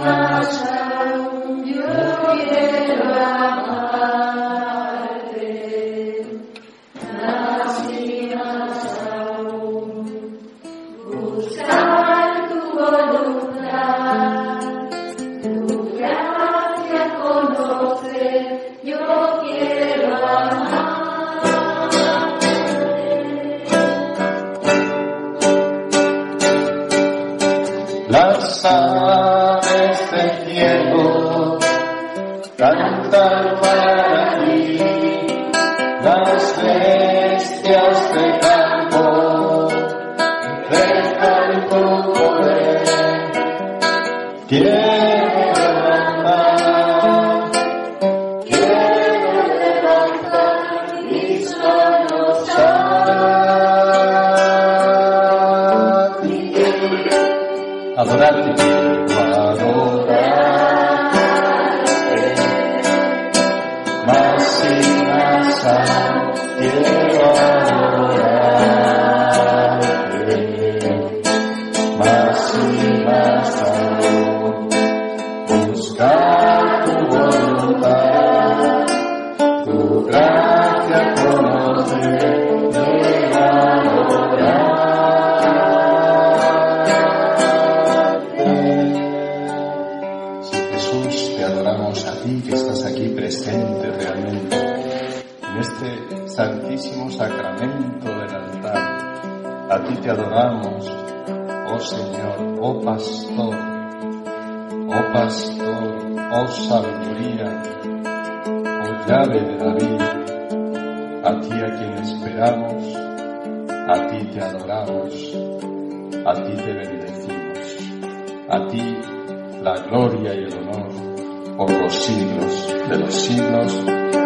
Mas te adoramos, oh Señor, oh Pastor, oh Pastor, oh sabiduría, oh llave de David, a ti a quien esperamos, a ti te adoramos, a ti te bendecimos, a ti la gloria y el honor por los siglos de los siglos.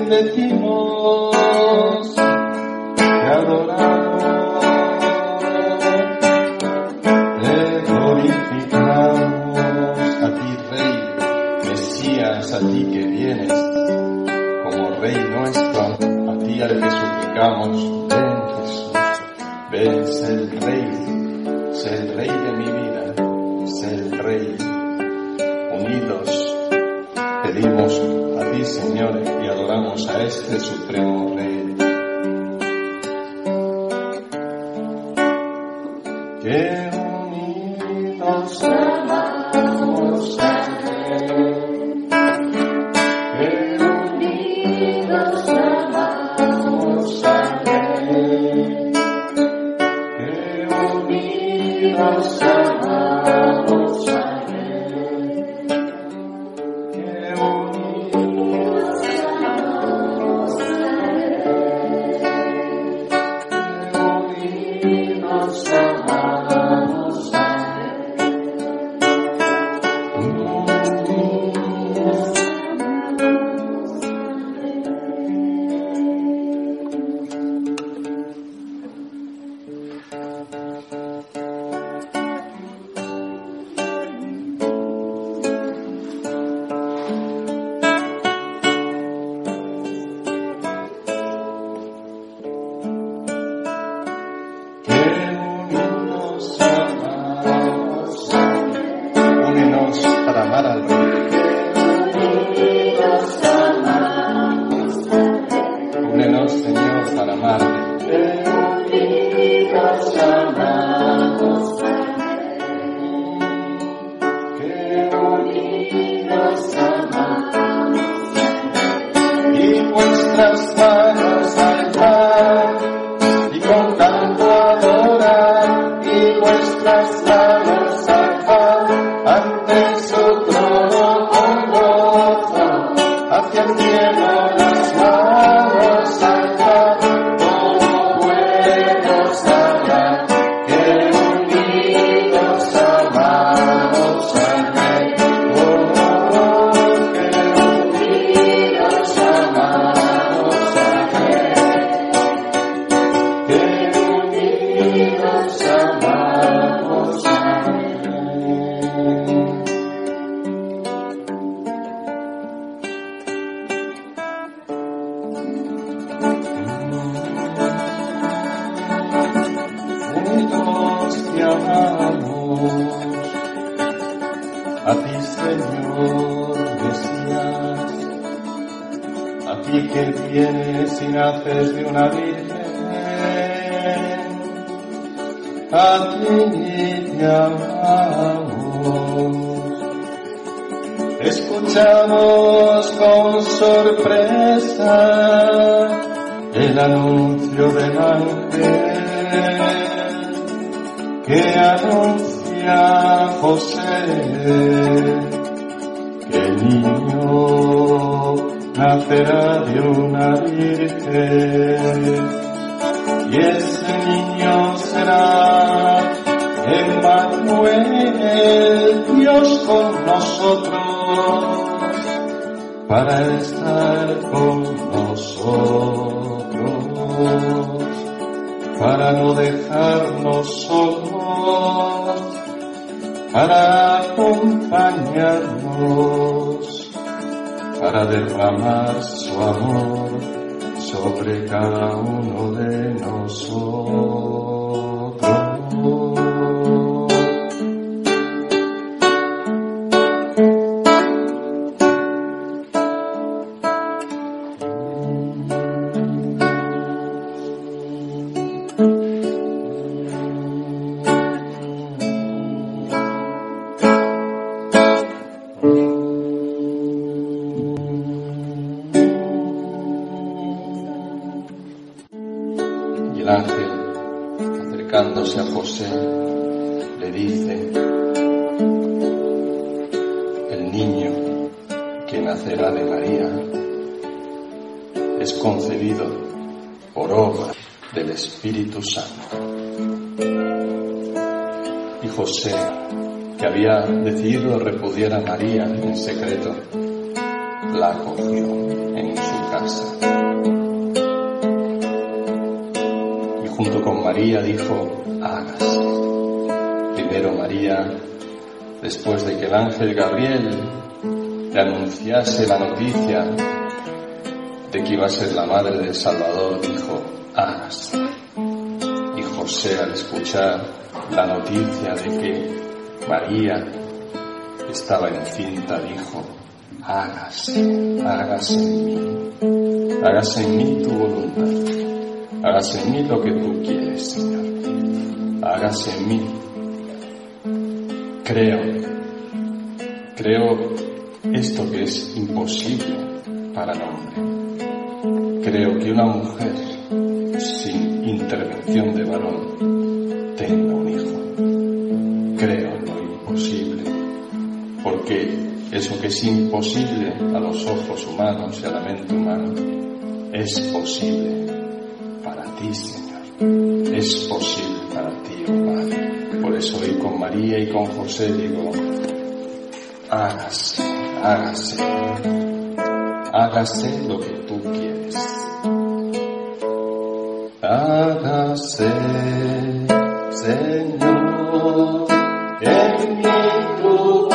bendecimos, te adoramos, te glorificamos. A ti, Rey, Mesías, a ti que vienes como Rey nuestro, a ti al que suplicamos, ven Jesús, ven, sé el Rey, sé el Rey de mi vida. Pedimos a ti, Señor, y adoramos a este supremo Rey. A ti que vienes y naces de una virgen, a ti te amamos. Escuchamos con sorpresa el anuncio del ángel que anuncia José que el niño nacerá de una virgen. Y ese niño será Emmanuel, Dios con nosotros, para estar con nosotros, para no dejarnos solos, para acompañarnos, para derramar su amor sobre cada uno de nosotros. El ángel, acercándose a José, le dice, el niño que nacerá de María es concebido por obra del Espíritu Santo. Y José, que había decidido repudiar a María en secreto, la acogió en su casa. María dijo, hágase. Primero María, después de que el ángel Gabriel le anunciase la noticia de que iba a ser la madre del Salvador, dijo, hágase. Y José al escuchar la noticia de que María estaba encinta, dijo, hágase, hágase en mí, hágase en mí tu voluntad, hágase en mí lo que tú quieres, Señor, hágase en mí. Creo, creo esto que es imposible para el hombre. Creo que una mujer sin intervención de varón tenga un hijo. Creo en lo imposible, porque eso que es imposible a los ojos humanos y a la mente humana es posible ti, Señor. Es posible para ti, oh Padre. Por eso hoy con María y con José digo, hágase, hágase, hágase lo que tú quieres. Hágase, Señor, en mí tu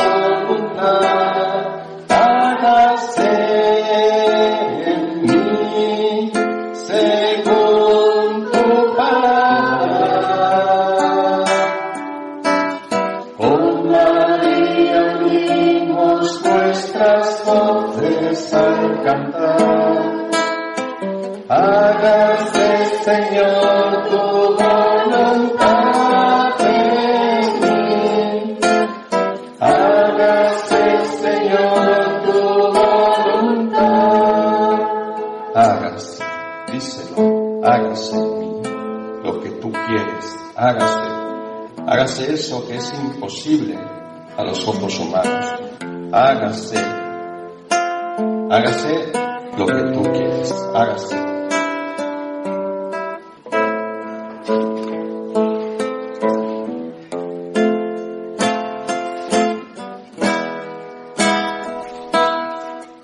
imposible a los ojos humanos. Hágase. Hágase lo que tú quieres. Hágase.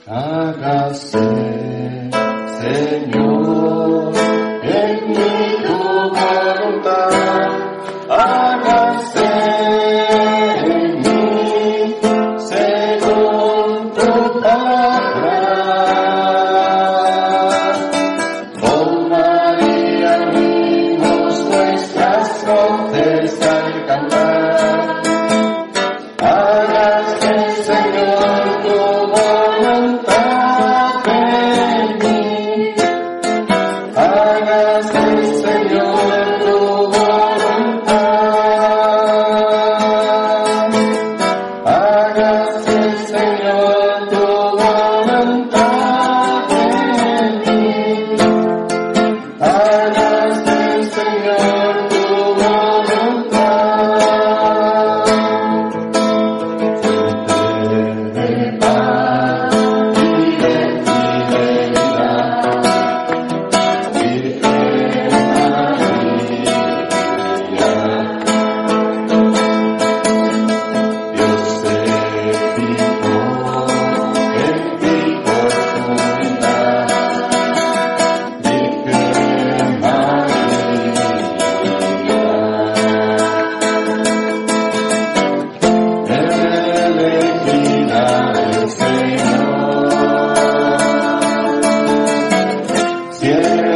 Hágase, Señor, Yeah.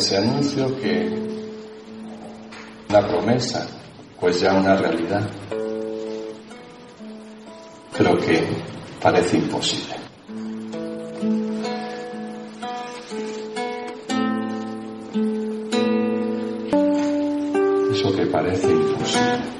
ese anuncio que la promesa, pues ya una realidad, pero que parece imposible. Eso que parece imposible.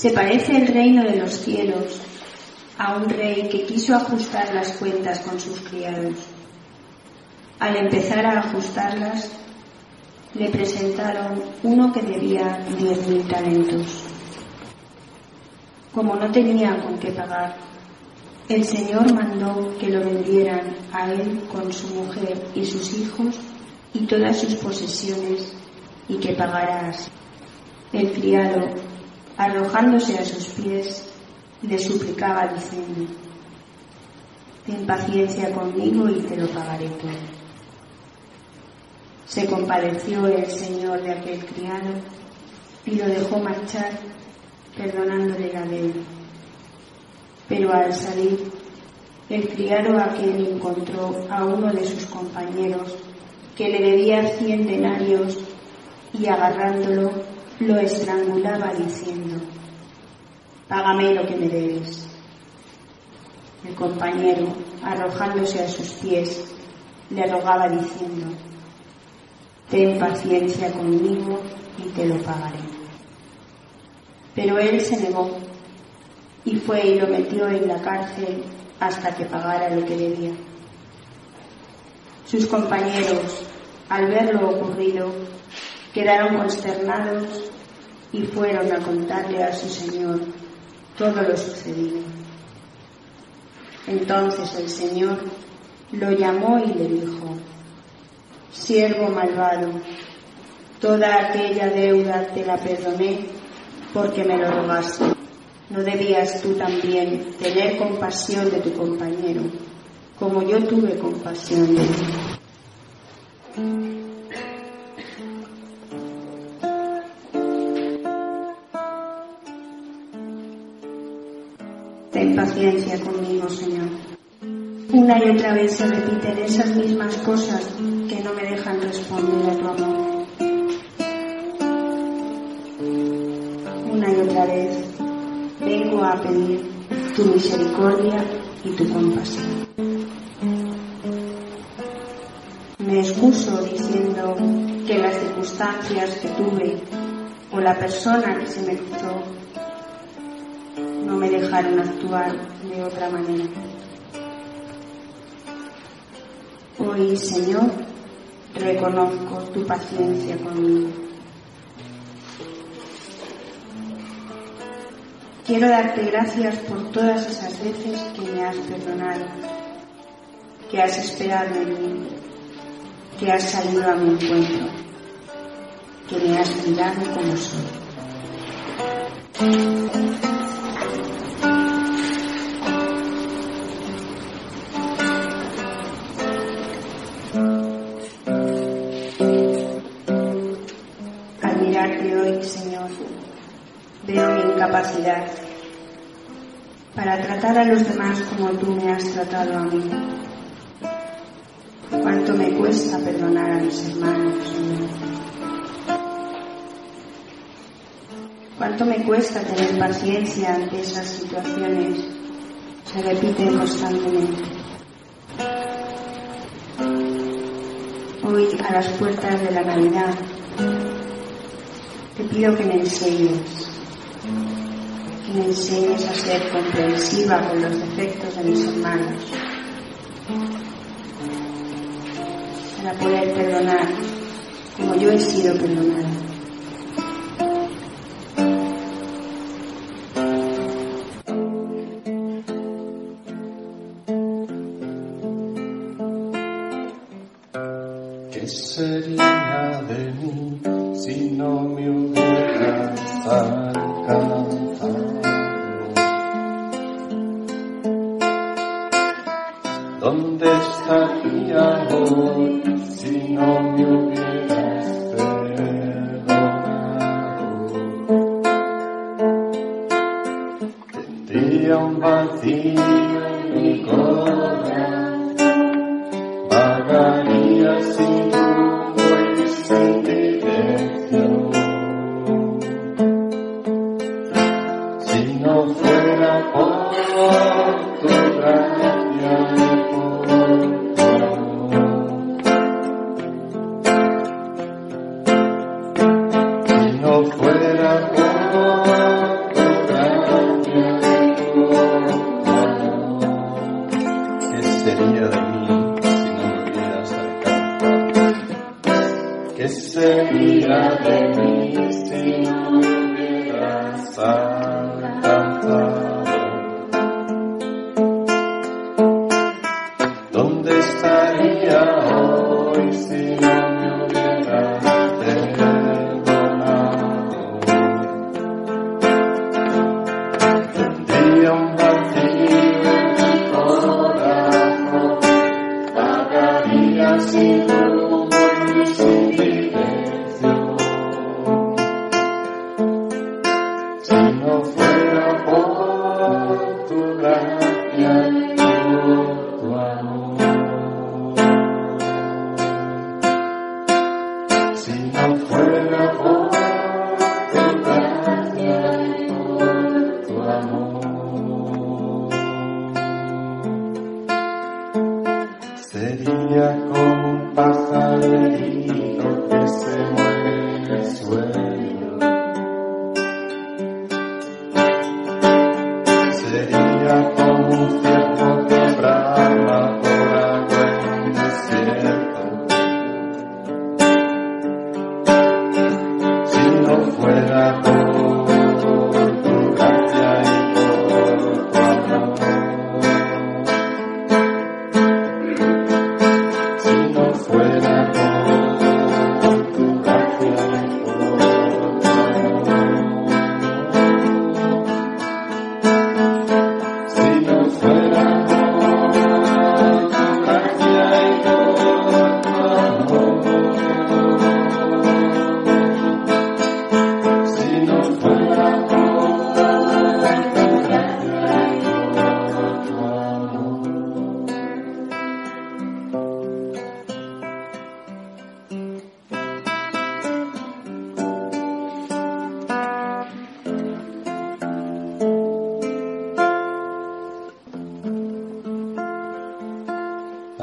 Se parece el reino de los cielos a un rey que quiso ajustar las cuentas con sus criados. Al empezar a ajustarlas, le presentaron uno que debía diez mil talentos. Como no tenía con qué pagar, el Señor mandó que lo vendieran a él con su mujer y sus hijos y todas sus posesiones y que pagara. El criado, arrojándose a sus pies, le suplicaba diciendo, ten paciencia conmigo y te lo pagaré todo. Se compadeció el Señor de aquel criado y lo dejó marchar, perdonándole la deuda. Pero al salir, el criado aquel encontró a uno de sus compañeros que le debía cien denarios y agarrándolo lo estrangulaba diciendo, págame lo que me debes. El compañero, arrojándose a sus pies, le rogaba diciendo, ten paciencia conmigo y te lo pagaré. Pero él se negó y fue y lo metió en la cárcel hasta que pagara lo que debía. Sus compañeros, al ver lo ocurrido, quedaron consternados y fueron a contarle a su señor todo lo sucedido. Entonces el Señor lo llamó y le dijo, siervo malvado, toda aquella deuda te la perdoné porque me lo rogaste. ¿No debías tú también tener compasión de tu compañero, como yo tuve compasión de ti? Paciencia conmigo, Señor. Una y otra vez se repiten esas mismas cosas que no me dejan responder a tu amor. Una y otra vez vengo a pedir tu misericordia y tu compasión. Me excuso diciendo que las circunstancias que tuve o la persona que se me cruzó no me dejaron actuar de otra manera. Hoy, Señor, reconozco tu paciencia conmigo. Quiero darte gracias por todas esas veces que me has perdonado, que has esperado en mí, que has salido a mi encuentro, que me has mirado como soy. Para tratar a los demás como tú me has tratado a mí. Cuánto me cuesta perdonar a mis hermanos. Cuánto me cuesta tener paciencia ante esas situaciones se repiten constantemente. Hoy, a las puertas de la Navidad, te pido que me enseñes, me enseñes a ser comprensiva con los defectos de mis hermanos, para poder perdonar como yo he sido perdonada. Fuera por tu gracia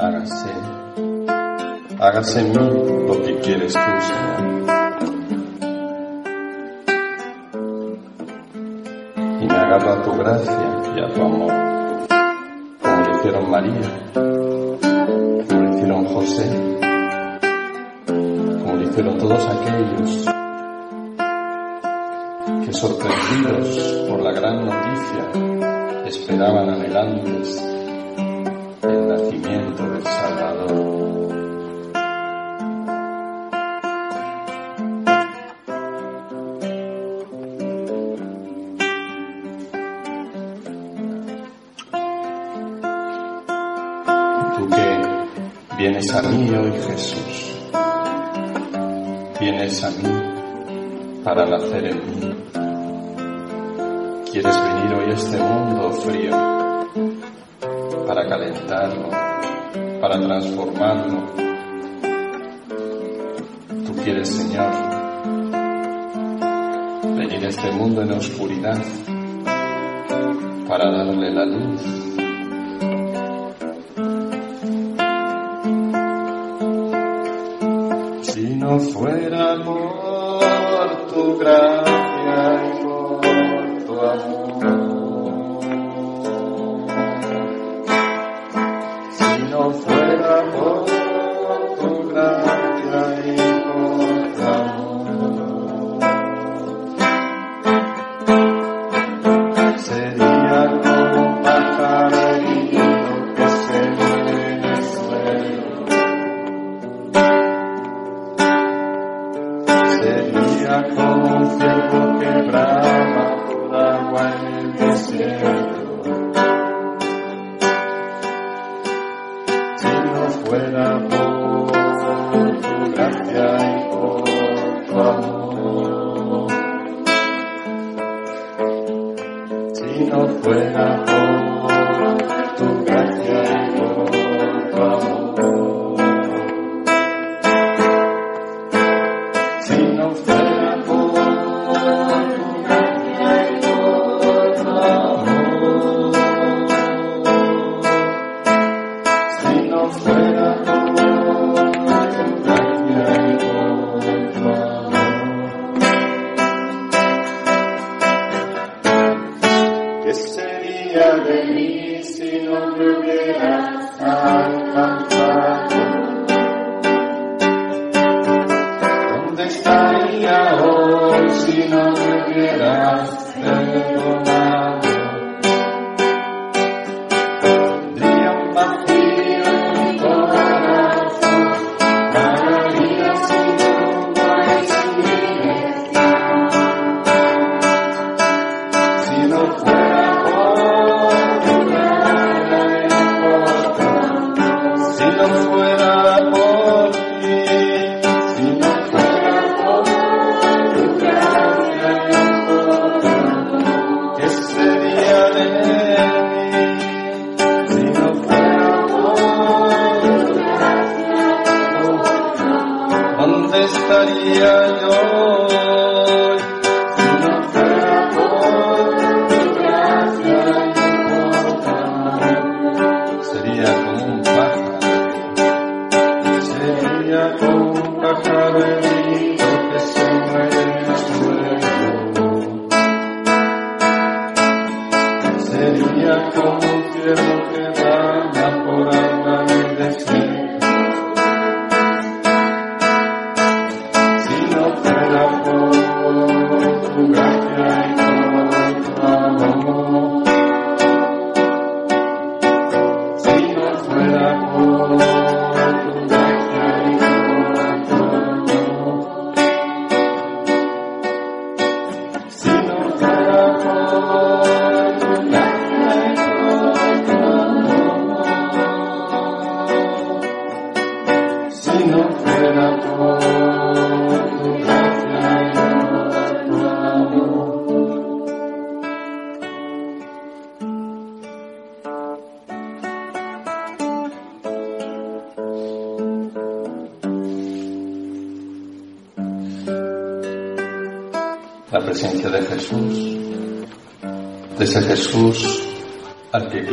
Hágase, hágase en mí lo que quieres tú, Señor. Y me agarro a tu gracia y a tu amor, como lo hicieron María, como lo hicieron José, como lo hicieron todos aquellos que sorprendidos por la gran noticia esperaban anhelantes el nacimiento del Salvador. Que vienes a mí hoy Jesús, vienes a mí para nacer en mí. Quieres venir hoy a este mundo frío calentarlo, para transformarlo. Tú quieres, Señor, venir a este mundo en oscuridad para darle la luz. Si no fuera por tu gracia y tu amor. No fuera por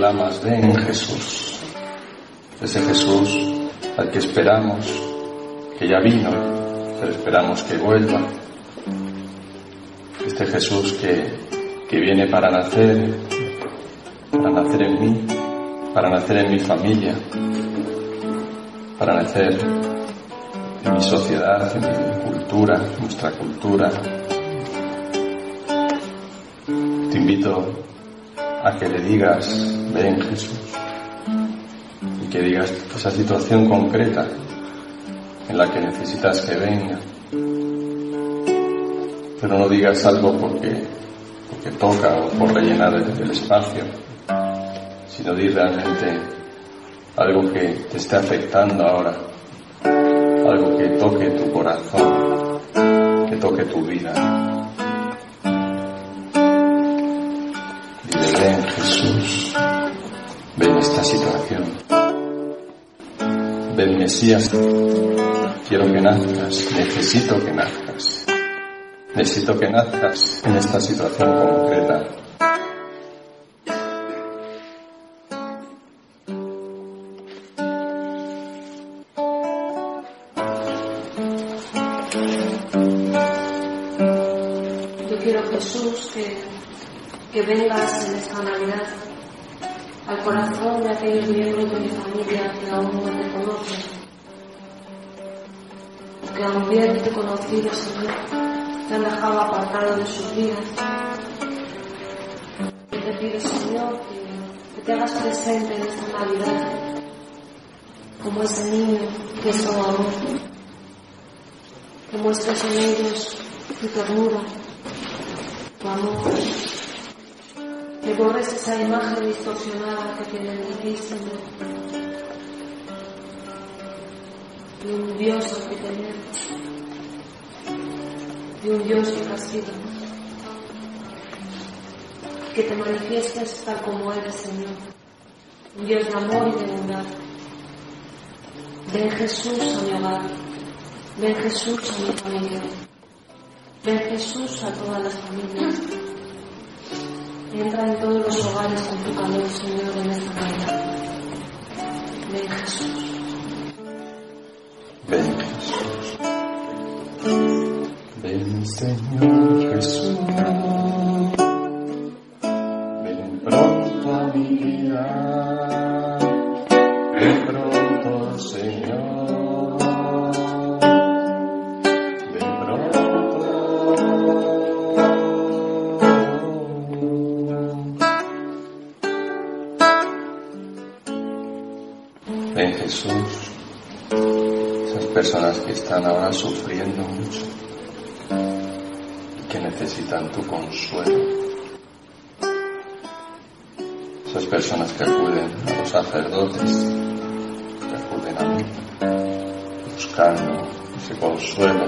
que clamas, ven Jesús, de ese Jesús al que esperamos, que ya vino, pero esperamos que vuelva, este Jesús que, que viene para nacer, para nacer en mí, para nacer en mi familia, para nacer en mi sociedad, en mi cultura, en nuestra cultura. Te invito a que le digas, ven Jesús, y que digas esa situación concreta en la que necesitas que venga. Pero no digas algo porque, porque toca o por rellenar el, el espacio, sino di realmente algo que te esté afectando ahora, algo que toque tu corazón, que toque tu vida. Jesús, ven esta situación, ven Mesías, quiero que nazcas, necesito que nazcas, necesito que nazcas en esta situación concreta. Yo quiero Jesús que, que vengas aún bien te conocido, Señor, te han dejado apartado de sus vidas. Y te pido, Señor, que, te hagas presente en esta Navidad como ese niño que es tu amor, que muestres en ellos tu ternura, tu amor, que borres esa imagen distorsionada que tienen de ti, Señor, un Dios al que temer, un Dios que te manifiestes tal como eres, Señor, un Dios de amor y de bondad. Ven Jesús a mi hogar, ven Jesús a mi familia, ven Jesús a todas las familias. Entra en todos los hogares con tu calor, Señor, en esta Navidad. Ven Jesús. Ven Jesús. Ven Señor Jesús. Ven pronto a mi vida. Ven pronto Señor. Ven Ven Jesús, esas personas que están ahora sufriendo mucho tu consuelo. Esas personas que acuden a los sacerdotes, que acuden a mí, buscando ese consuelo,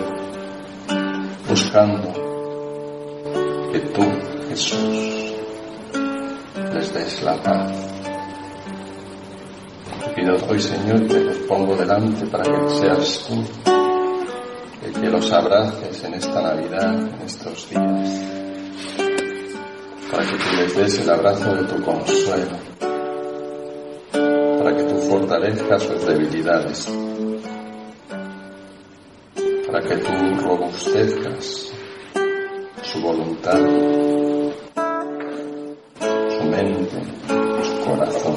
buscando que tú, Jesús, les des la paz. Te pido hoy, Señor, te los pongo delante para que seas tú que los abraces en esta Navidad, en estos días, para que tú les des el abrazo de tu consuelo, para que tú fortalezcas sus debilidades, para que tú robustezcas su voluntad, su mente, su corazón,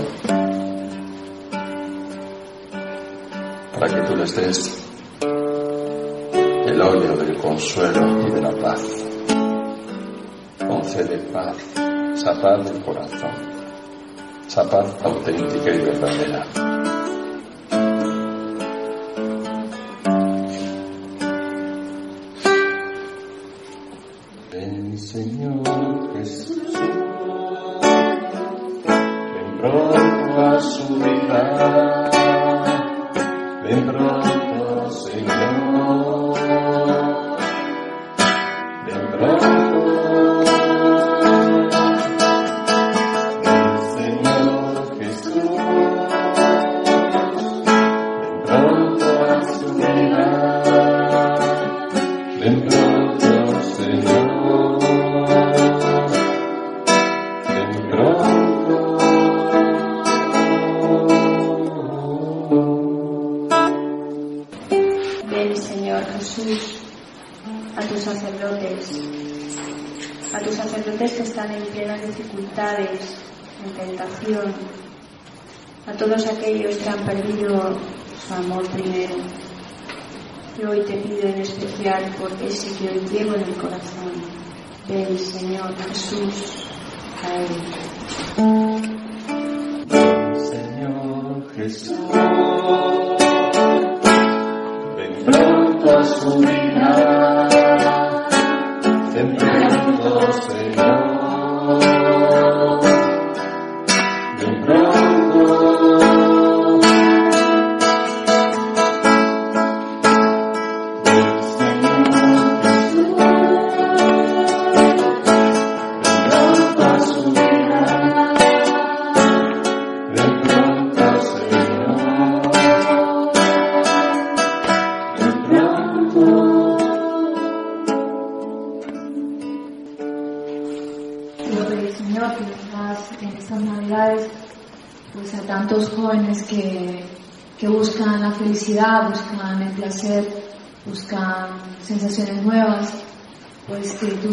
para que tú les des consuelo y de la paz. Concede paz, esa paz del corazón, esa paz auténtica y verdadera.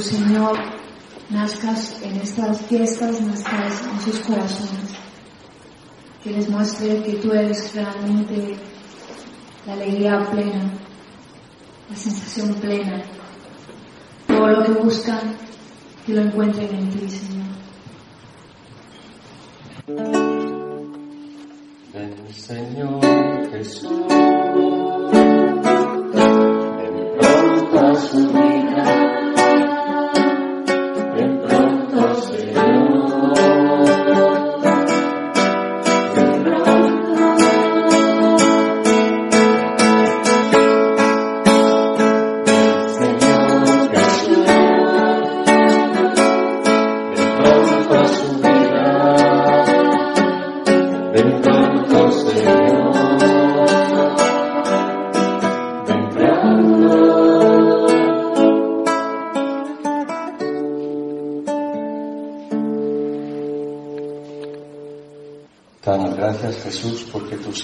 Señor, nazcas en estas fiestas, nazcas en sus corazones, que les muestre que tú eres realmente la alegría plena, la sensación plena, todo lo que buscan que lo encuentren en ti, Señor. Ven, Señor Jesús. Ven pronto a su vida.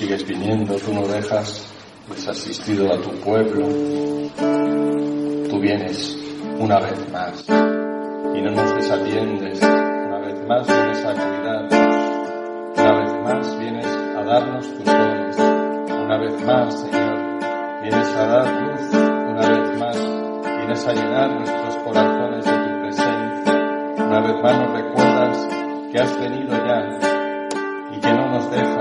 Sigues viniendo, tú no dejas desasistido a tu pueblo. Tú vienes una vez más y no nos desatiendes. Una vez más vienes a cuidarnos. Una vez más vienes a darnos tus dones. Una vez más, Señor, vienes a dar luz. Una vez más Vienes a llenar nuestros corazones de tu presencia. Una vez más nos recuerdas que has venido ya y que no nos dejas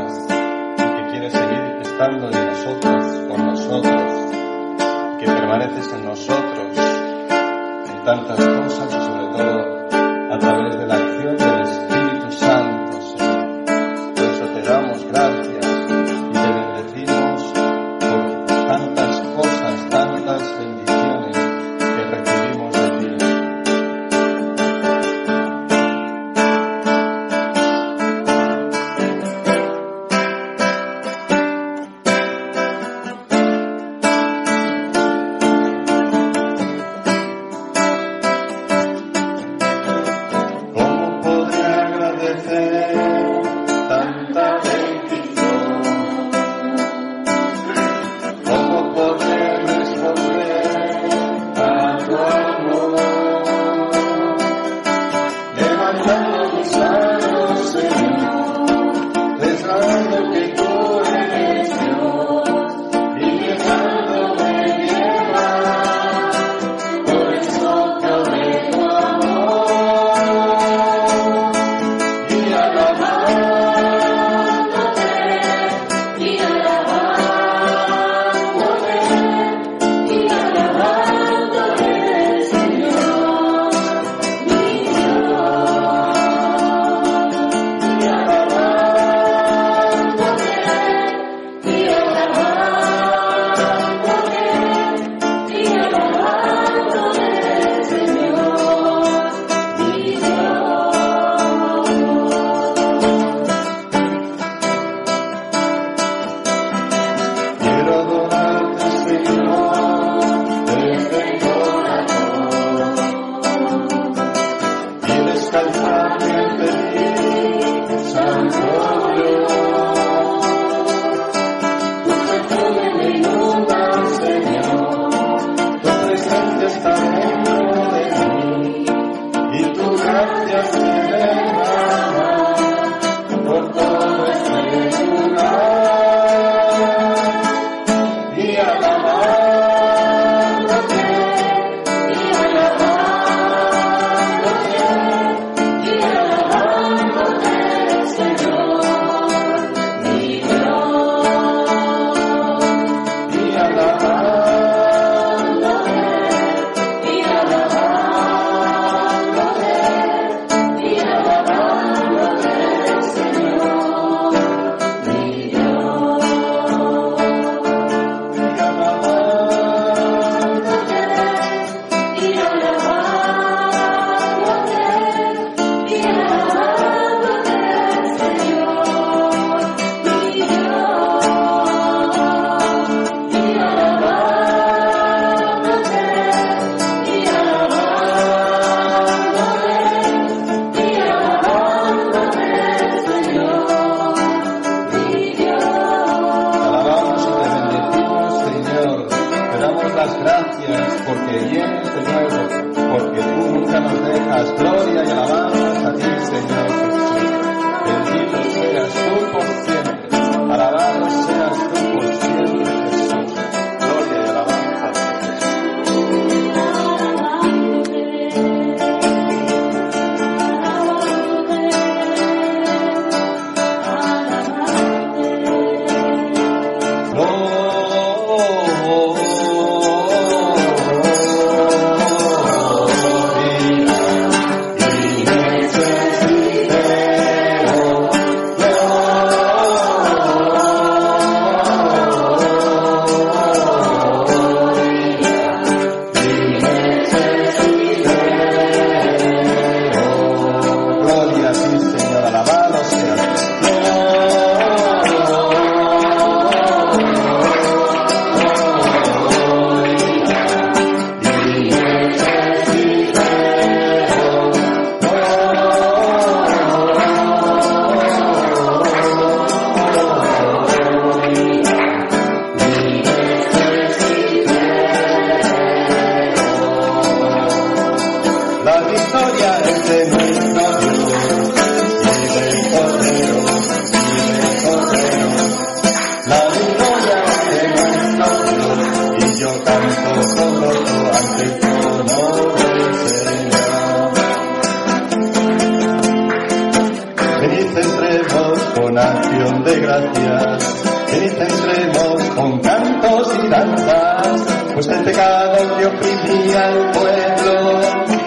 gracias. Venid entremos con cantos y danzas, pues el pecado que oprimía al pueblo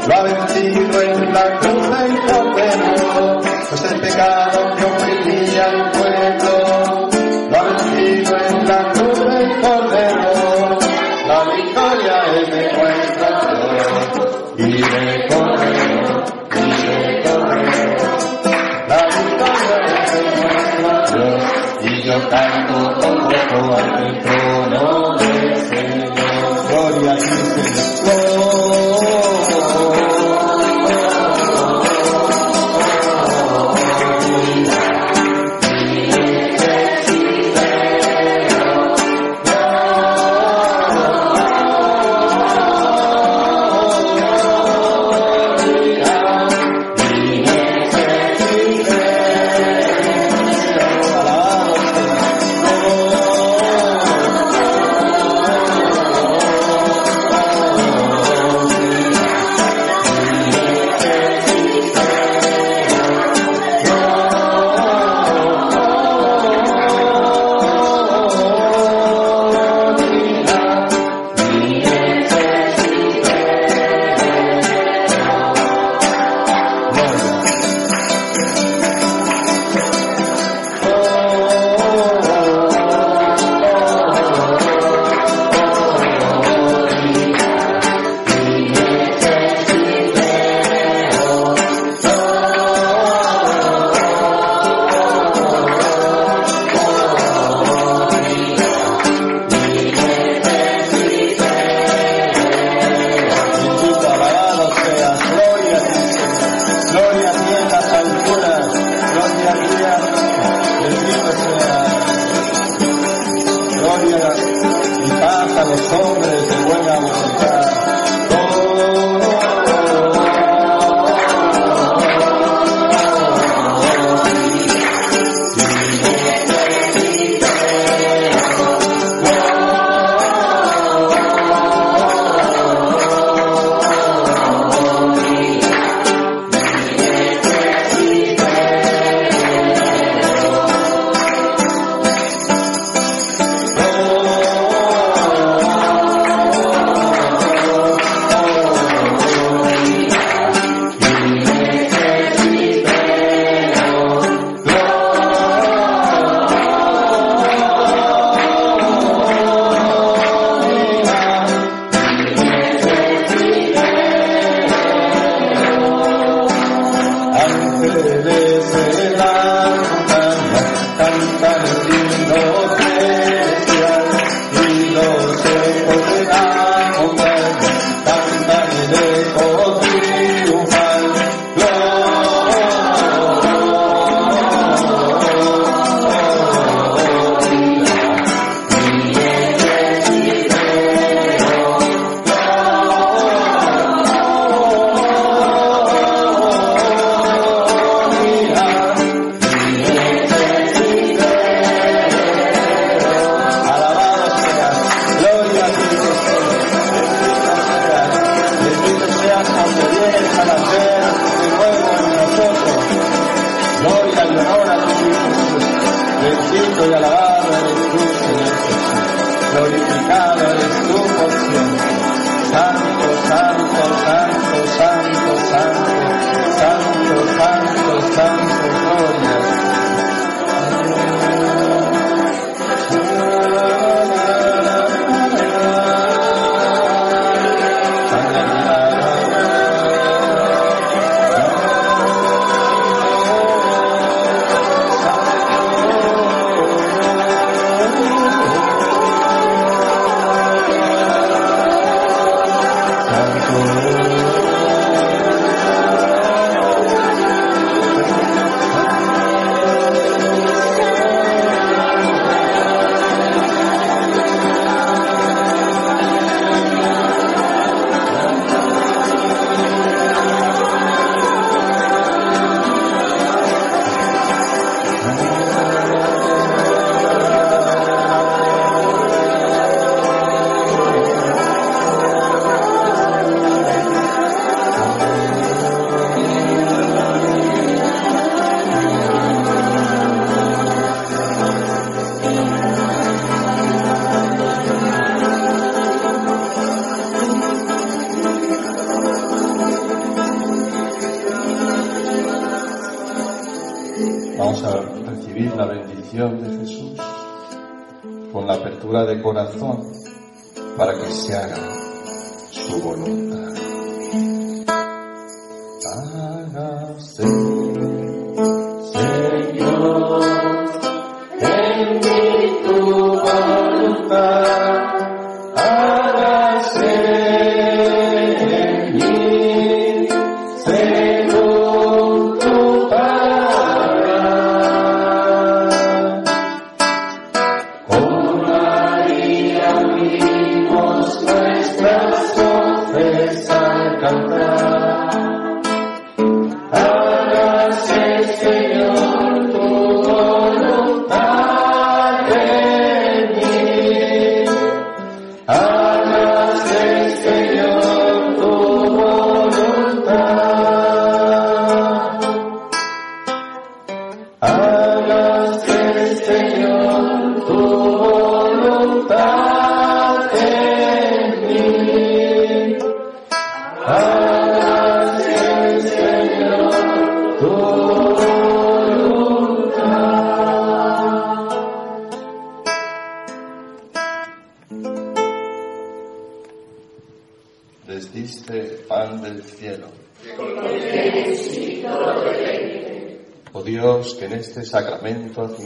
lo ha vencido en la cruz del cordero, pues el pecado que oprimía al pueblo apertura de corazón para que se haga su voluntad.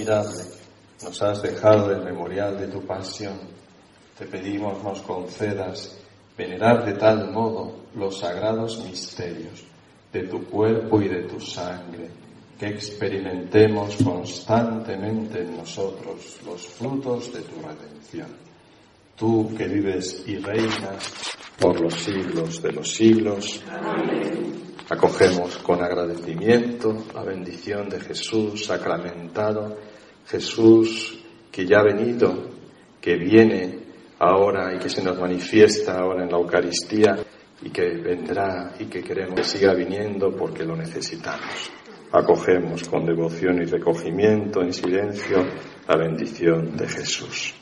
Admirable nos has dejado el memorial de tu pasión, te pedimos nos concedas venerar de tal modo los sagrados misterios de tu cuerpo y de tu sangre, que experimentemos constantemente en nosotros los frutos de tu redención. Tú que vives y reinas por los siglos de los siglos. Acogemos con agradecimiento la bendición de Jesús sacramentado, Jesús que ya ha venido, que viene ahora y que se nos manifiesta ahora en la Eucaristía y que vendrá y que queremos que siga viniendo porque lo necesitamos. Acogemos con devoción y recogimiento en silencio la bendición de Jesús.